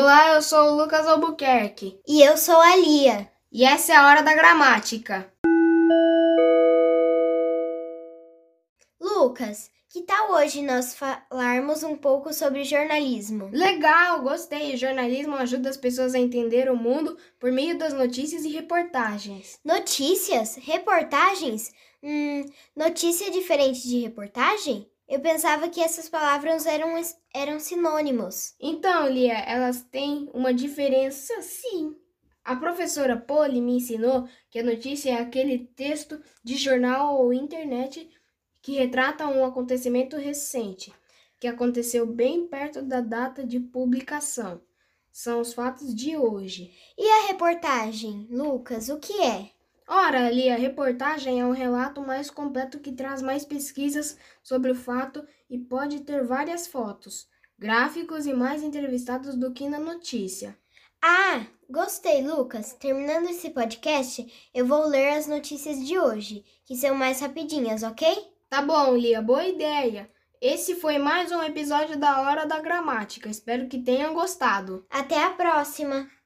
Olá, eu sou o Lucas Albuquerque. E eu sou a Lia. E essa é a hora da gramática. Lucas, que tal hoje nós falarmos um pouco sobre jornalismo? Legal, gostei. O jornalismo ajuda as pessoas a entender o mundo por meio das notícias e reportagens. Notícias? Reportagens? Hum, notícia diferente de reportagem? Eu pensava que essas palavras eram, eram sinônimos. Então, Lia, elas têm uma diferença sim. A professora Polly me ensinou que a notícia é aquele texto de jornal ou internet que retrata um acontecimento recente, que aconteceu bem perto da data de publicação. São os fatos de hoje. E a reportagem, Lucas, o que é? Ora, ali a reportagem é um relato mais completo que traz mais pesquisas sobre o fato e pode ter várias fotos, gráficos e mais entrevistados do que na notícia. Ah, gostei, Lucas. Terminando esse podcast, eu vou ler as notícias de hoje, que são mais rapidinhas, ok? Tá bom, Lia, boa ideia. Esse foi mais um episódio da Hora da Gramática. Espero que tenham gostado. Até a próxima!